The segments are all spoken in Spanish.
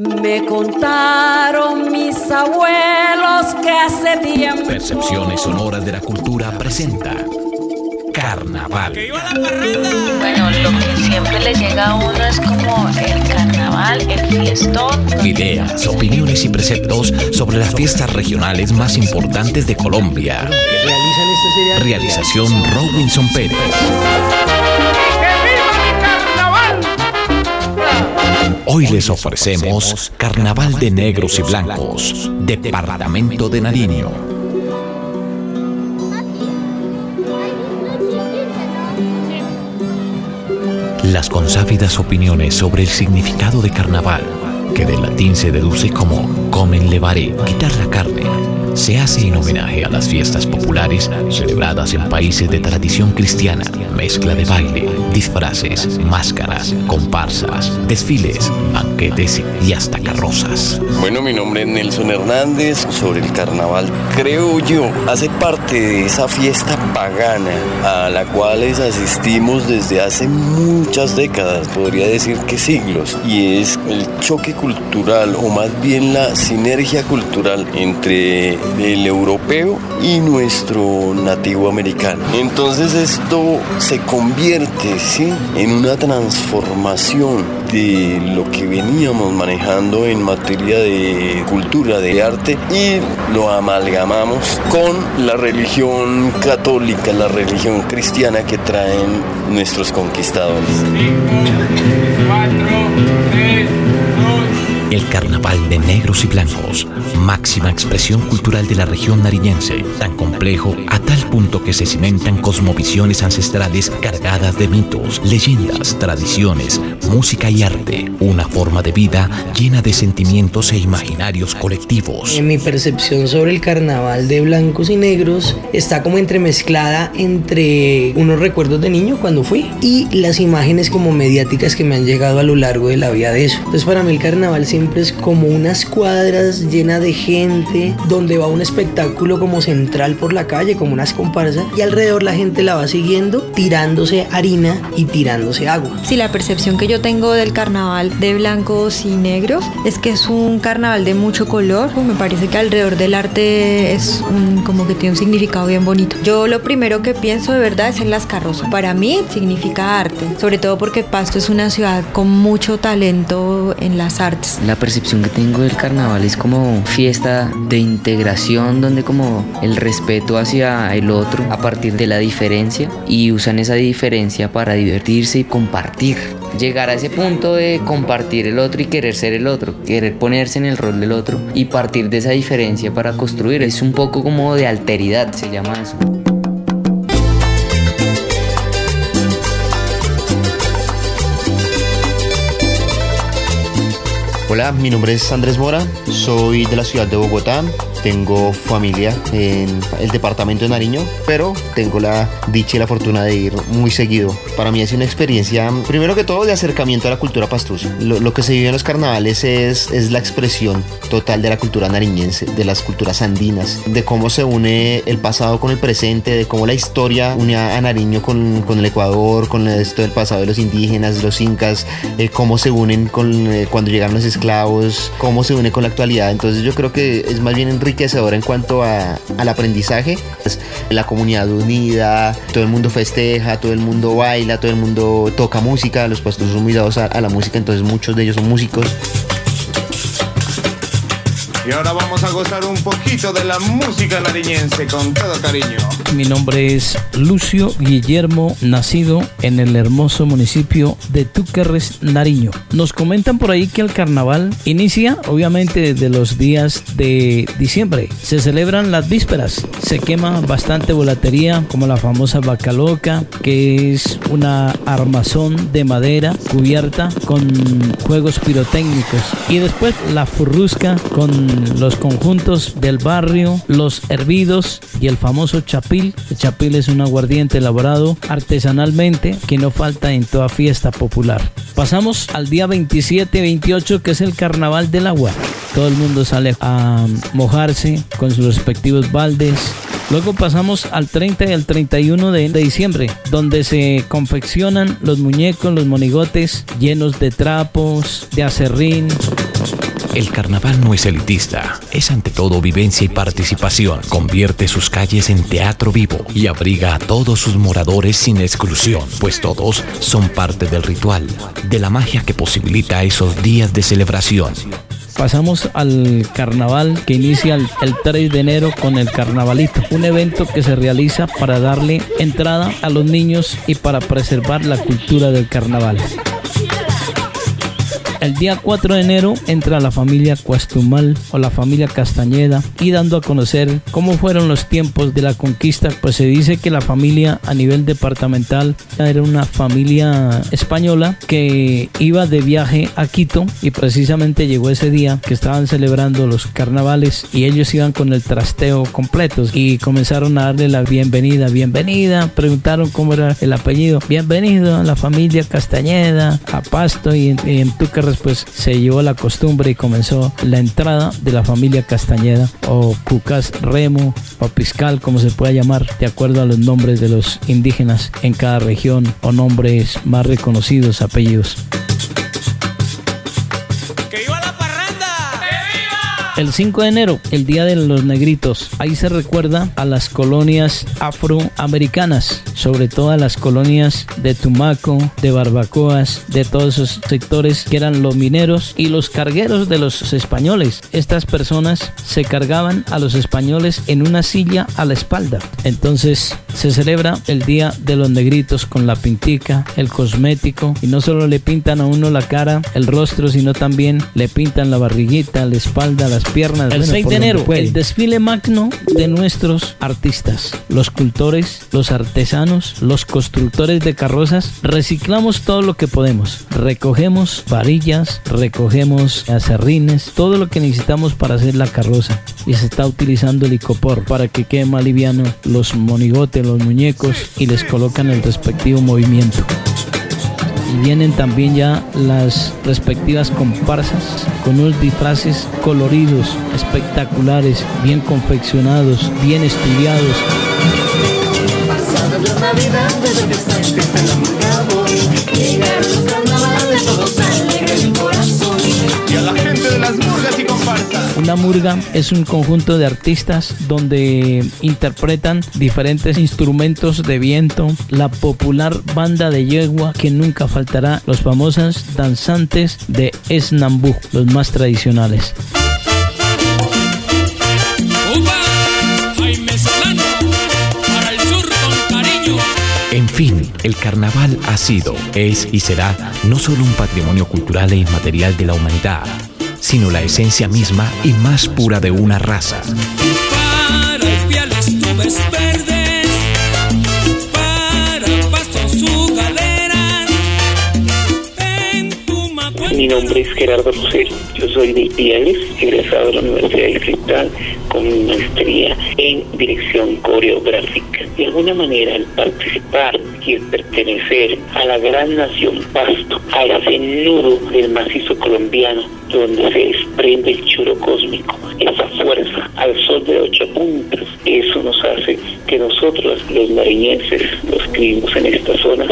Me contaron mis abuelos que hace tiempo. Percepciones sonoras de la cultura presenta Carnaval. Bueno, lo que siempre le llega a uno es como el carnaval, el fiestón. Ideas, opiniones y preceptos sobre las fiestas regionales más importantes de Colombia. realizan esta serie de Realización Robinson Pérez. Hoy les ofrecemos Carnaval de Negros y Blancos, Departamento de Nariño. Las consávidas opiniones sobre el significado de carnaval, que del latín se deduce como comen levare, quitar la carne, se hace en homenaje a las fiestas populares celebradas en países de tradición cristiana, mezcla de baile, disfraces, máscaras, comparsas, desfiles, banquetes y hasta carrozas. Bueno, mi nombre es Nelson Hernández. Sobre el carnaval, creo yo, hace parte de esa fiesta pagana a la cual asistimos desde hace muchas décadas, podría decir que siglos, y es el choque cultural o más bien la sinergia cultural entre el europeo y nuestro nativo americano. Entonces esto se convierte ¿sí? en una transformación de lo que veníamos manejando en materia de cultura, de arte y lo amalgamamos con la religión católica, la religión cristiana que traen nuestros conquistadores. Two, three. El Carnaval de Negros y Blancos, máxima expresión cultural de la región nariñense, tan complejo a tal punto que se cimentan cosmovisiones ancestrales cargadas de mitos, leyendas, tradiciones, música y arte, una forma de vida llena de sentimientos e imaginarios colectivos. En mi percepción sobre el carnaval de blancos y negros está como entremezclada entre unos recuerdos de niño cuando fui y las imágenes como mediáticas que me han llegado a lo largo de la vida de eso. Entonces para mí el carnaval siempre es como unas cuadras llenas de gente donde va un espectáculo como central por la calle, como unas comparsas y alrededor la gente la va siguiendo tirándose harina y tirándose agua. Sí, la percepción que yo tengo del carnaval de blancos y negros es que es un carnaval de mucho color. Me parece que alrededor del arte es un, como que tiene un significado bien bonito. Yo lo primero que pienso de verdad es en las carrozas. Para mí significa arte, sobre todo porque Pasto es una ciudad con mucho talento en las artes. La percepción que tengo del carnaval es como fiesta de integración donde como el respeto hacia el otro a partir de la diferencia y usan esa diferencia para divertirse y compartir. Llegar a ese punto de compartir el otro y querer ser el otro, querer ponerse en el rol del otro y partir de esa diferencia para construir. Es un poco como de alteridad, se llama eso. Hola, mi nombre es Andrés Mora, soy de la ciudad de Bogotá, tengo familia en el departamento de Nariño, pero tengo la dicha y la fortuna de ir muy seguido. Para mí sido una experiencia, primero que todo, de acercamiento a la cultura pastusa. Lo, lo que se vive en los carnavales es, es la expresión total de la cultura nariñense, de las culturas andinas, de cómo se une el pasado con el presente, de cómo la historia une a Nariño con, con el Ecuador, con esto del pasado de los indígenas, los incas, eh, cómo se unen con eh, cuando llegaron los esclavos, cómo se une con la actualidad. Entonces yo creo que es más bien enriquecedor en cuanto a, al aprendizaje. Es la comunidad unida, todo el mundo festeja, todo el mundo baila, todo el mundo toca música, los pastores son muy dados a la música, entonces muchos de ellos son músicos. Y ahora vamos a gozar un poquito de la música nariñense con todo cariño. Mi nombre es Lucio Guillermo, nacido en el hermoso municipio de Túquerres, Nariño. Nos comentan por ahí que el carnaval inicia obviamente desde los días de diciembre. Se celebran las vísperas, se quema bastante volatería como la famosa vaca loca, que es una armazón de madera cubierta con juegos pirotécnicos. Y después la furrusca con los conjuntos del barrio, los hervidos y el famoso chapil. El chapil es un aguardiente elaborado artesanalmente que no falta en toda fiesta popular. Pasamos al día 27-28 que es el carnaval del agua. Todo el mundo sale a mojarse con sus respectivos baldes. Luego pasamos al 30 y al 31 de diciembre, donde se confeccionan los muñecos, los monigotes llenos de trapos, de acerrín, El carnaval no es elitista, es ante todo vivencia y participación. Convierte sus calles en teatro vivo y abriga a todos sus moradores sin exclusión, pues todos son parte del ritual, de la magia que posibilita esos días de celebración. Pasamos al carnaval que inicia el, el 3 de enero con el carnavalito, un evento que se realiza para darle entrada a los niños y para preservar la cultura del carnaval. El día 4 de enero entra la familia Cuastumal o la familia Castañeda y dando a conocer cómo fueron los tiempos de la conquista, pues se dice que la familia a nivel departamental era una familia española que iba de viaje a Quito y precisamente llegó ese día que estaban celebrando los carnavales y ellos iban con el trasteo completo y comenzaron a darle la bienvenida, bienvenida, preguntaron cómo era el apellido, bienvenido a la familia Castañeda, a Pasto y en, y Pues se llevó la costumbre y comenzó la entrada de la familia Castañeda o Cucas Remo o Piscal, como se pueda llamar, de acuerdo a los nombres de los indígenas en cada región o nombres más reconocidos, apellidos. El 5 de enero, el Día de los Negritos, ahí se recuerda a las colonias afroamericanas, sobre todo a las colonias de Tumaco, de Barbacoas, de todos esos sectores que eran los mineros y los cargueros de los españoles. Estas personas se cargaban a los españoles en una silla a la espalda. Entonces se celebra el Día de los Negritos con la pintica, el cosmético y no solo le pintan a uno la cara, el rostro, sino también le pintan la barriguita, la espalda, las piernas. El 6 de enero, el desfile magno de nuestros artistas, los cultores, los artesanos, los constructores de carrozas. Reciclamos todo lo que podemos. Recogemos varillas, recogemos acerrines, todo lo que necesitamos para hacer la carroza. Y se está utilizando el icopor para que quede más liviano los monigotes, los muñecos y les colocan el respectivo movimiento y vienen también ya las respectivas comparsas con unos disfraces coloridos, espectaculares, bien confeccionados, bien estudiados. A la gente de las murgas y. Una murga es un conjunto de artistas donde interpretan diferentes instrumentos de viento, la popular banda de yegua que nunca faltará, los famosos danzantes de Esnambú, los más tradicionales. En fin, el carnaval ha sido, es y será no solo un patrimonio cultural e inmaterial de la humanidad, sino la esencia misma y más pura de una raza. Mi nombre es Gerardo Rosero. Yo soy de Ipiales, egresado de la Universidad Distrital con mi maestría en dirección coreográfica. De alguna manera, al participar y el pertenecer a la gran nación Pasto, a ese nudo del macizo colombiano, donde se desprende el churo cósmico, esa fuerza al sol de ocho puntas, eso nos hace que nosotros, los nariñenses, los que vivimos en estas zonas,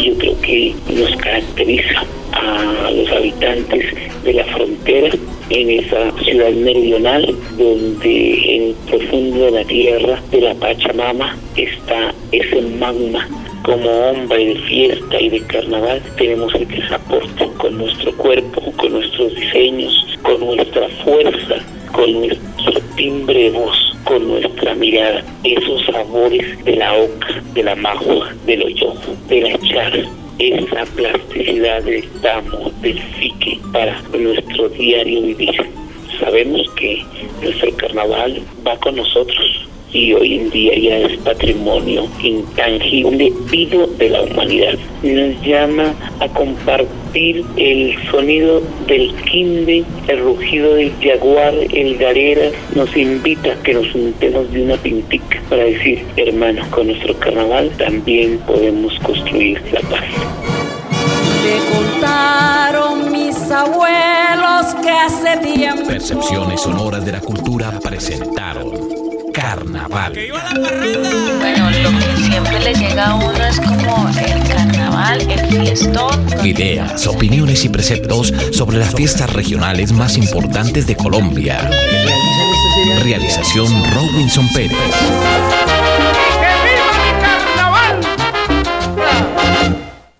yo creo que nos caracteriza a los habitantes de la frontera en esa ciudad meridional donde en profundo de la tierra de la Pachamama está ese magma. Como hombre de fiesta y de carnaval tenemos el aporta con nuestro cuerpo, con nuestros diseños, con nuestra fuerza, con nuestro timbre de voz, con nuestra mirada, esos sabores de la oca, de la majua, del hoyojo, de la chara, esa plasticidad del tamo, del psique para nuestro diario vivir. Sabemos que nuestro carnaval va con nosotros y hoy en día ya es patrimonio intangible vivo de la humanidad. Nos llama a compartir el sonido del quinde, el rugido del jaguar, el garera, nos invita a que nos juntemos de una pintica para decir, hermanos, con nuestro carnaval también podemos construir la paz. Contaron mis abuelos que hace tiempo. Percepciones sonoras de la cultura presentaron Carnaval. Bueno, lo que siempre le llega a uno es como el carnaval, el fiestón. Ideas, opiniones y preceptos sobre las fiestas regionales más importantes de Colombia. Realización Robinson Pérez.